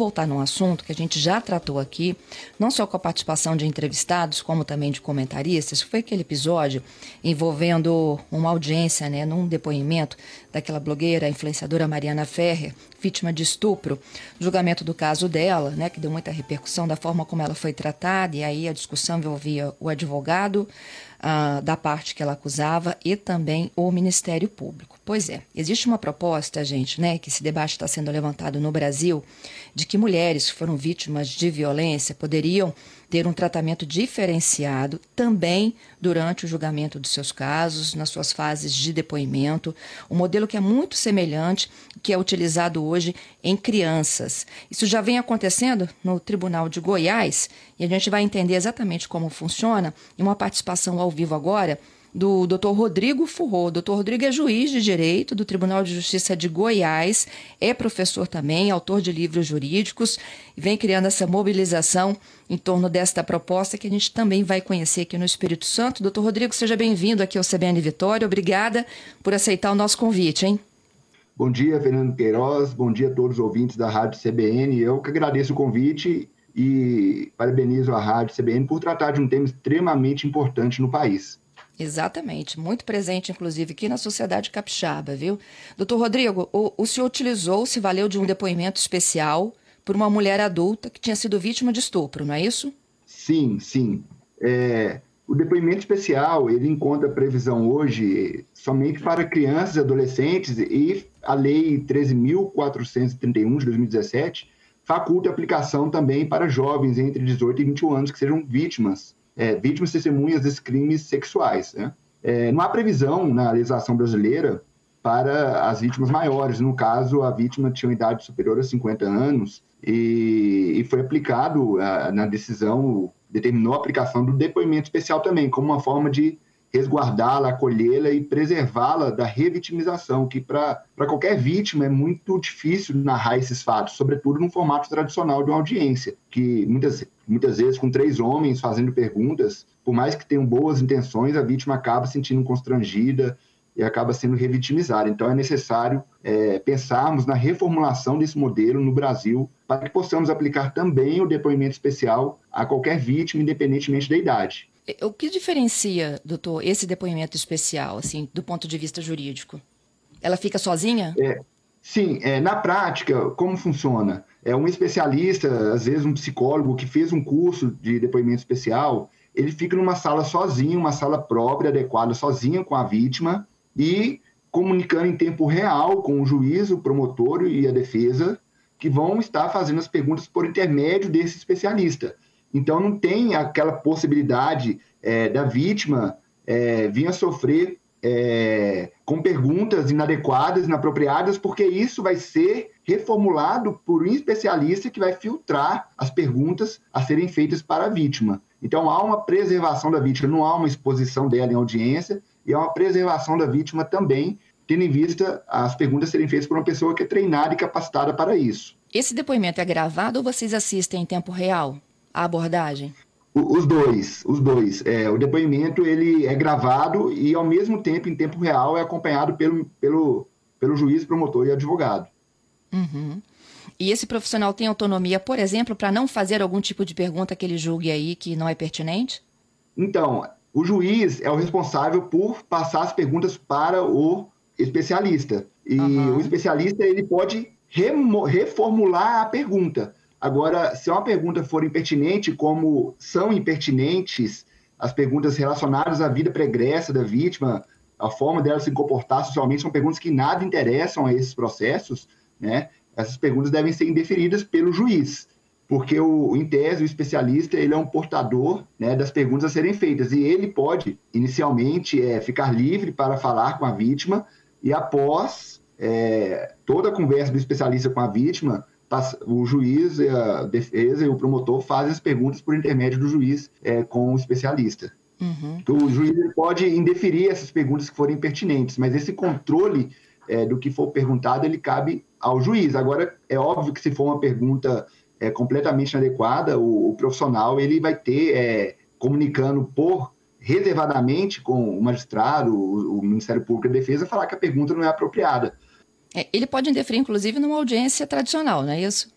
Voltar num assunto que a gente já tratou aqui, não só com a participação de entrevistados, como também de comentaristas. Foi aquele episódio envolvendo uma audiência, né, num depoimento daquela blogueira, influenciadora Mariana Ferrer, vítima de estupro. Julgamento do caso dela, né, que deu muita repercussão da forma como ela foi tratada, e aí a discussão envolvia o advogado, uh, da parte que ela acusava e também o Ministério Público. Pois é, existe uma proposta, gente, né, que esse debate está sendo levantado no Brasil, de que mulheres que foram vítimas de violência poderiam ter um tratamento diferenciado também durante o julgamento dos seus casos, nas suas fases de depoimento, um modelo que é muito semelhante que é utilizado hoje em crianças. Isso já vem acontecendo no Tribunal de Goiás e a gente vai entender exatamente como funciona em uma participação ao vivo agora do Dr. Rodrigo Furro. Dr. Rodrigo é juiz de direito do Tribunal de Justiça de Goiás, é professor também, autor de livros jurídicos, e vem criando essa mobilização em torno desta proposta que a gente também vai conhecer aqui no Espírito Santo. Doutor Rodrigo, seja bem-vindo aqui ao CBN Vitória. Obrigada por aceitar o nosso convite, hein? Bom dia, Fernando Queiroz. Bom dia a todos os ouvintes da Rádio CBN. Eu que agradeço o convite e parabenizo a Rádio CBN por tratar de um tema extremamente importante no país. Exatamente, muito presente, inclusive, aqui na sociedade capixaba, viu? Doutor Rodrigo, o, o senhor utilizou, se valeu de um depoimento especial por uma mulher adulta que tinha sido vítima de estupro, não é isso? Sim, sim. É, o depoimento especial, ele encontra previsão hoje somente para crianças e adolescentes e a Lei 13.431 de 2017 faculta aplicação também para jovens entre 18 e 21 anos que sejam vítimas é, vítimas testemunhas desses crimes sexuais. Né? É, não há previsão na legislação brasileira para as vítimas maiores. No caso, a vítima tinha uma idade superior a 50 anos e, e foi aplicado a, na decisão, determinou a aplicação do depoimento especial também, como uma forma de resguardá-la, acolhê-la e preservá-la da revitimização, que para qualquer vítima é muito difícil narrar esses fatos, sobretudo no formato tradicional de uma audiência, que muitas, muitas vezes com três homens fazendo perguntas, por mais que tenham boas intenções, a vítima acaba se sentindo constrangida e acaba sendo revitimizada. Então é necessário é, pensarmos na reformulação desse modelo no Brasil para que possamos aplicar também o depoimento especial a qualquer vítima, independentemente da idade. O que diferencia, doutor, esse depoimento especial, assim, do ponto de vista jurídico? Ela fica sozinha? É, sim, é, na prática, como funciona? É um especialista, às vezes um psicólogo que fez um curso de depoimento especial, ele fica numa sala sozinho, uma sala própria, adequada, sozinha com a vítima e comunicando em tempo real com o juiz, o promotor e a defesa, que vão estar fazendo as perguntas por intermédio desse especialista. Então, não tem aquela possibilidade é, da vítima é, vir a sofrer é, com perguntas inadequadas, inapropriadas, porque isso vai ser reformulado por um especialista que vai filtrar as perguntas a serem feitas para a vítima. Então, há uma preservação da vítima, não há uma exposição dela em audiência, e há uma preservação da vítima também, tendo em vista as perguntas serem feitas por uma pessoa que é treinada e capacitada para isso. Esse depoimento é gravado ou vocês assistem em tempo real? A abordagem? Os dois, os dois. É, o depoimento ele é gravado e, ao mesmo tempo, em tempo real, é acompanhado pelo, pelo, pelo juiz, promotor e advogado. Uhum. E esse profissional tem autonomia, por exemplo, para não fazer algum tipo de pergunta que ele julgue aí que não é pertinente? Então, o juiz é o responsável por passar as perguntas para o especialista. E uhum. o especialista ele pode reformular a pergunta. Agora, se uma pergunta for impertinente, como são impertinentes as perguntas relacionadas à vida pregressa da vítima, a forma dela se comportar socialmente, são perguntas que nada interessam a esses processos, né? Essas perguntas devem ser indeferidas pelo juiz, porque o, em tese, o especialista, ele é um portador né, das perguntas a serem feitas, e ele pode, inicialmente, é, ficar livre para falar com a vítima, e após é, toda a conversa do especialista com a vítima, o juiz, a defesa e o promotor fazem as perguntas por intermédio do juiz é, com o especialista. Uhum. Então, o juiz pode indeferir essas perguntas que forem pertinentes, mas esse controle é, do que for perguntado, ele cabe ao juiz. Agora, é óbvio que se for uma pergunta é, completamente inadequada, o, o, profissional ele vai ter, é, comunicando por reservadamente com o magistrado, o, o Ministério Público da Defesa, falar que a pergunta não é apropriada. É, ele pode interferir, inclusive, numa audiência tradicional, não é isso?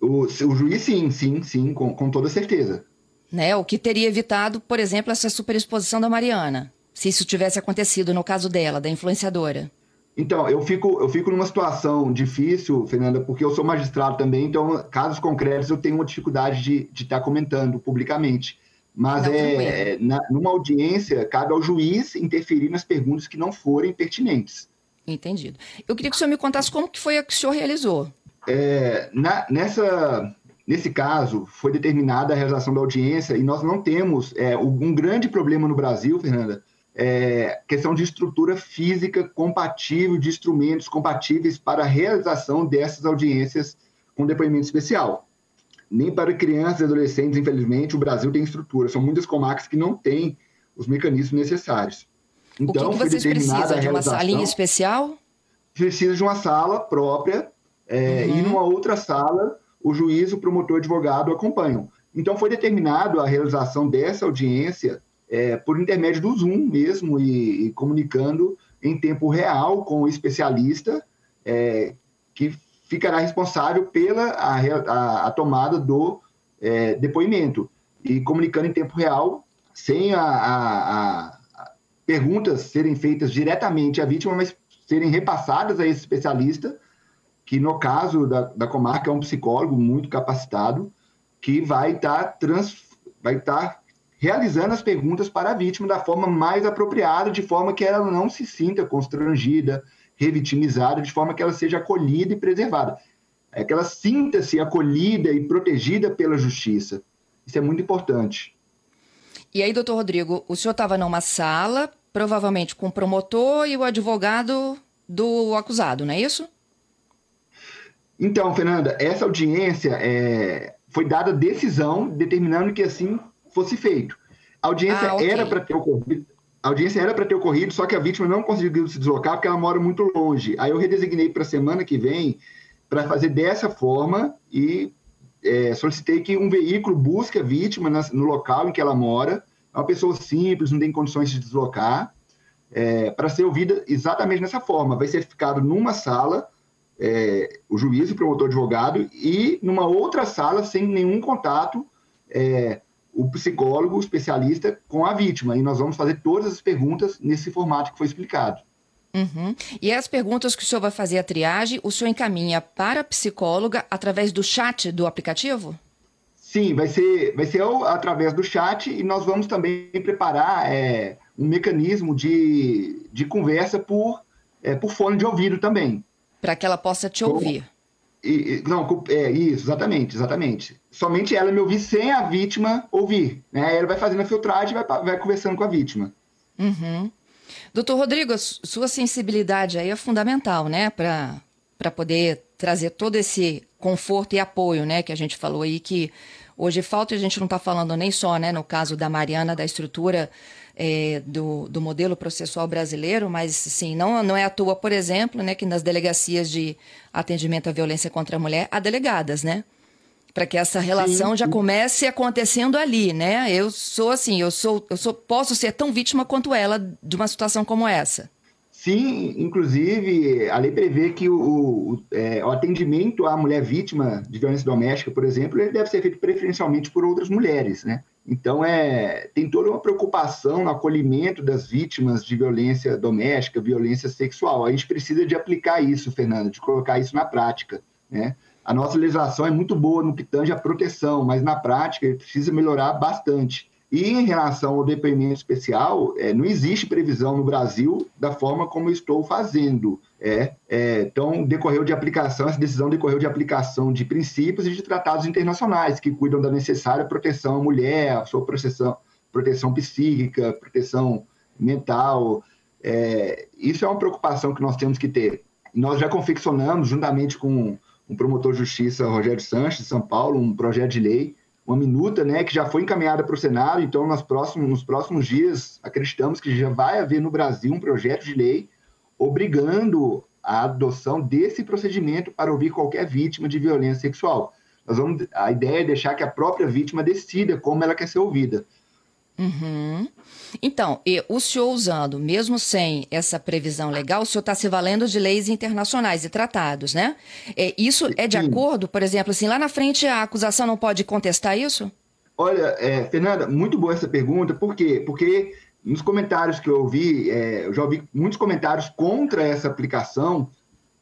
O, o juiz, sim, sim, sim, com, com toda certeza. Né? O que teria evitado, por exemplo, essa superexposição da Mariana, se isso tivesse acontecido no caso dela, da influenciadora. Então, eu fico, eu fico numa situação difícil, Fernanda, porque eu sou magistrado também, então, casos concretos, eu tenho uma dificuldade de estar tá comentando publicamente. Mas não, é, é na, numa audiência, cabe ao juiz interferir nas perguntas que não forem pertinentes. Entendido. Eu queria que o senhor me contasse como que foi a que o senhor realizou. É, na, nessa, nesse caso, foi determinada a realização da audiência e nós não temos é, um grande problema no Brasil, Fernanda, é, questão de estrutura física compatível, de instrumentos compatíveis para a realização dessas audiências com depoimento especial. Nem para crianças e adolescentes, infelizmente, o Brasil tem estrutura. São muitas comarcas que não têm os mecanismos necessários. Então, o que, que vocês precisam? De uma salinha especial? Precisa de uma sala própria é, uhum. e numa outra sala o juiz, o promotor, o advogado acompanham. Então, foi determinado a realização dessa audiência é, por intermédio do Zoom mesmo e, e, comunicando em tempo real com o especialista é, que ficará responsável pela a, a, a tomada do é, depoimento e comunicando em tempo real sem a, a, perguntas serem feitas diretamente à vítima, mas serem repassadas a esse especialista que no caso da, da comarca é um psicólogo muito capacitado que vai estar tá tá realizando as perguntas para a vítima da forma mais apropriada, de forma que ela não se sinta constrangida, revitimizada, de forma que ela seja acolhida e preservada. É que ela sinta-se acolhida e protegida pela justiça. Isso é muito importante. E aí, doutor Rodrigo, o senhor estava numa sala, provavelmente com o promotor e o advogado do acusado, não é isso? Então, Fernanda, essa audiência é, foi dada decisão determinando que assim fosse feito. A audiência ah, okay. era para ter ocorrido. A audiência era para ter ocorrido, só que a vítima não conseguiu se deslocar porque ela mora muito longe. Aí eu redesignei para a semana que vem para fazer dessa forma e é, solicitei que um veículo busque a vítima no local em que ela mora. Uma pessoa simples, não tem condições de deslocar, é, para ser ouvida exatamente nessa forma. Vai ser ficado numa sala, é, o juiz, o promotor advogado, e numa outra sala, sem nenhum contato, é, o psicólogo, o especialista, com a vítima. E nós vamos fazer todas as perguntas nesse formato que foi explicado. Uhum. E as perguntas que o senhor vai fazer a triagem, o senhor encaminha para a psicóloga através do chat do aplicativo? Sim, vai ser, vai ser através do chat e nós vamos também preparar é, um mecanismo de, de conversa por, é, por fone de ouvido também. Para que ela possa te ouvir. E, não, é isso, exatamente, exatamente. Somente ela me ouvir sem a vítima ouvir. Né? Ela vai fazendo a filtragem e vai, vai conversando com a vítima. Uhum. Doutor Rodrigo, sua sensibilidade aí é fundamental, né? Para poder trazer todo esse conforto e apoio, né? Que a gente falou aí que hoje falta, a gente não está falando nem só, né? No caso da Mariana, da estrutura é, do, do modelo processual brasileiro, mas sim, não, não é à toa, por exemplo, né? Que nas delegacias de atendimento à violência contra a mulher há delegadas, né? para que essa relação sim, já comece acontecendo ali, né? Eu sou assim, eu sou, eu sou, posso ser tão vítima quanto ela de uma situação como essa. Sim, inclusive a lei prevê que o, o, é, o, atendimento à mulher vítima de violência doméstica, por exemplo, ele deve ser feito preferencialmente por outras mulheres, né? Então é tem toda uma preocupação no acolhimento das vítimas de violência doméstica, violência sexual. A gente precisa de aplicar isso, Fernando, de colocar isso na prática, né? a nossa legislação é muito boa no que tange a proteção, mas na prática precisa melhorar bastante. E em relação ao depoimento especial, é, não existe previsão no Brasil da forma como estou fazendo. É, é, então, decorreu de aplicação, essa decisão decorreu de aplicação de princípios e de tratados internacionais que cuidam da necessária proteção à mulher, sua proteção, proteção psíquica, proteção mental. É, isso é uma preocupação que nós temos que ter. Nós já confeccionamos, juntamente com um promotor de justiça, Rogério Sanches, de São Paulo, um projeto de lei, uma minuta, né, que já foi encaminhada para o Senado. Então, nos próximos, nos próximos dias, acreditamos que já vai haver no Brasil um projeto de lei obrigando a adoção desse procedimento para ouvir qualquer vítima de violência sexual. nós vamos, a ideia é deixar que a própria vítima decida como ela quer ser ouvida. Uhum. Então, e o senhor usando, mesmo sem essa previsão legal, o senhor está se valendo de leis internacionais e tratados, né? É, isso é de Sim. acordo, por exemplo, assim, lá na frente a acusação não pode contestar isso? Olha, é, Fernanda, muito boa essa pergunta, por quê? Porque nos comentários que eu ouvi, é, eu já ouvi muitos comentários contra essa aplicação,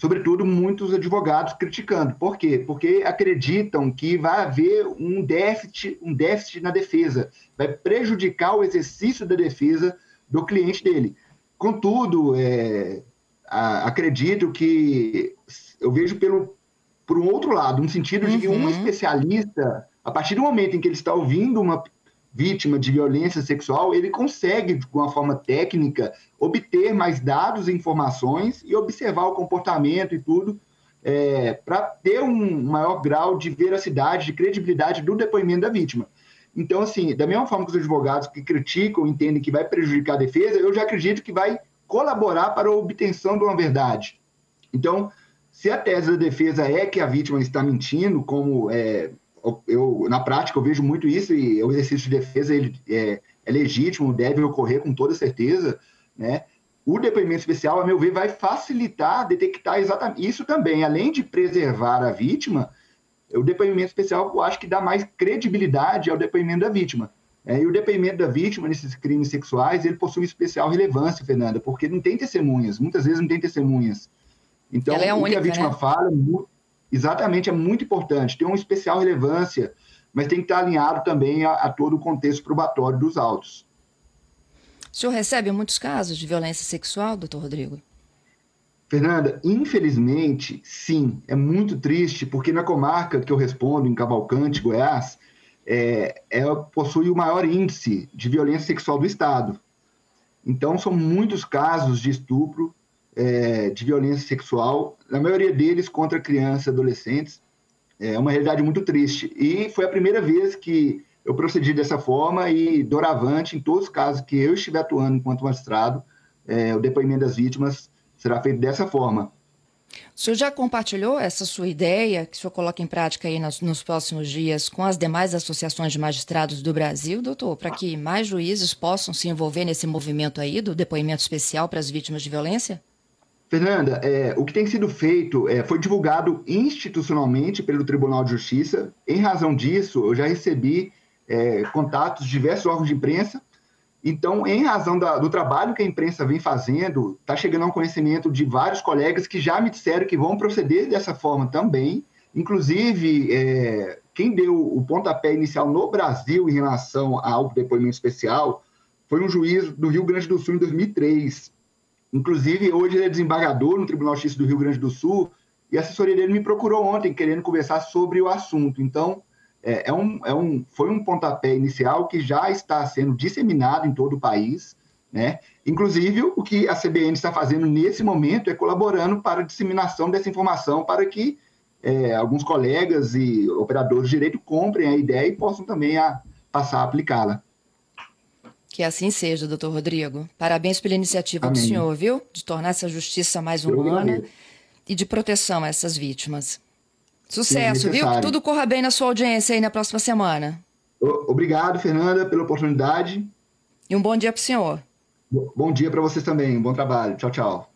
sobretudo muitos advogados criticando. Por quê? Porque acreditam que vai haver um déficit, um déficit na defesa, vai prejudicar o exercício da defesa do cliente dele. Contudo, é, a, acredito que eu vejo pelo por um outro lado, no sentido de que um uhum. especialista, a partir do momento em que ele está ouvindo uma vítima de violência sexual, ele consegue, de uma forma técnica, obter mais dados e informações e observar o comportamento e tudo, é, para ter um maior grau de veracidade, de credibilidade do depoimento da vítima. Então, assim, da mesma forma que os advogados que criticam entendem que vai prejudicar a defesa, eu já acredito que vai colaborar para a obtenção de uma verdade. Então, se a tese da defesa é que a vítima está mentindo, como é, eu, na prática eu vejo muito isso e o exercício de defesa ele é, é legítimo, deve ocorrer com toda certeza, né? O depoimento especial, a meu ver, vai facilitar detectar exatamente isso também, além de preservar a vítima, o depoimento especial eu acho que dá mais credibilidade ao depoimento da vítima. É, e o depoimento da vítima nesses crimes sexuais, ele possui especial relevância, Fernanda, porque não tem testemunhas, muitas vezes não tem testemunhas. Então, é o única, que a vítima né? fala é exatamente é muito importante, tem uma especial relevância, mas tem que estar alinhado também a, a todo o contexto probatório dos autos. O senhor recebe muitos casos de violência sexual, doutor Rodrigo? Fernanda, infelizmente, sim. É muito triste, porque na comarca que eu respondo, em Cavalcante, Goiás, é, é, possui o maior índice de violência sexual do Estado. Então, são muitos casos de estupro é, de violência sexual, na maioria deles contra crianças e adolescentes. É uma realidade muito triste. E foi a primeira vez que eu procedi dessa forma e, doravante, em todos os casos que eu estiver atuando enquanto magistrado, é, o depoimento das vítimas será feito dessa forma. O senhor já compartilhou essa sua ideia, que o senhor coloca em prática aí nos, nos próximos dias, com as demais associações de magistrados do Brasil, doutor, para que mais juízes possam se envolver nesse movimento aí do depoimento especial para as vítimas de violência? Fernanda, é, o que tem sido feito é, foi divulgado institucionalmente pelo Tribunal de Justiça. Em razão disso, eu já recebi é, contatos de diversos órgãos de imprensa. Então, em razão da, do trabalho que a imprensa vem fazendo, está chegando ao conhecimento de vários colegas que já me disseram que vão proceder dessa forma também. Inclusive, é, quem deu o pontapé inicial no Brasil em relação ao depoimento especial foi um juiz do Rio Grande do Sul em 2003 Inclusive, hoje ele é desembargador no Tribunal Justiça do Rio Grande do Sul e a assessoria dele me procurou ontem querendo conversar sobre o assunto. Então, é, é, um, é um, foi um pontapé inicial que já está sendo disseminado em todo o país. Né? Inclusive, o que a CBN está fazendo nesse momento é colaborando para a disseminação dessa informação para que é, alguns colegas e operadores de direito comprem a ideia e possam também a, passar a aplicá-la. Que assim seja, doutor Rodrigo. Parabéns pela iniciativa Amém. do senhor, viu? De tornar essa justiça mais humana e de proteção a essas vítimas. Sucesso, viu? Que tudo corra bem na sua audiência aí na próxima semana. Obrigado, Fernanda, pela oportunidade. E um bom dia para o senhor. Bom dia para vocês também. Um bom trabalho. Tchau, tchau.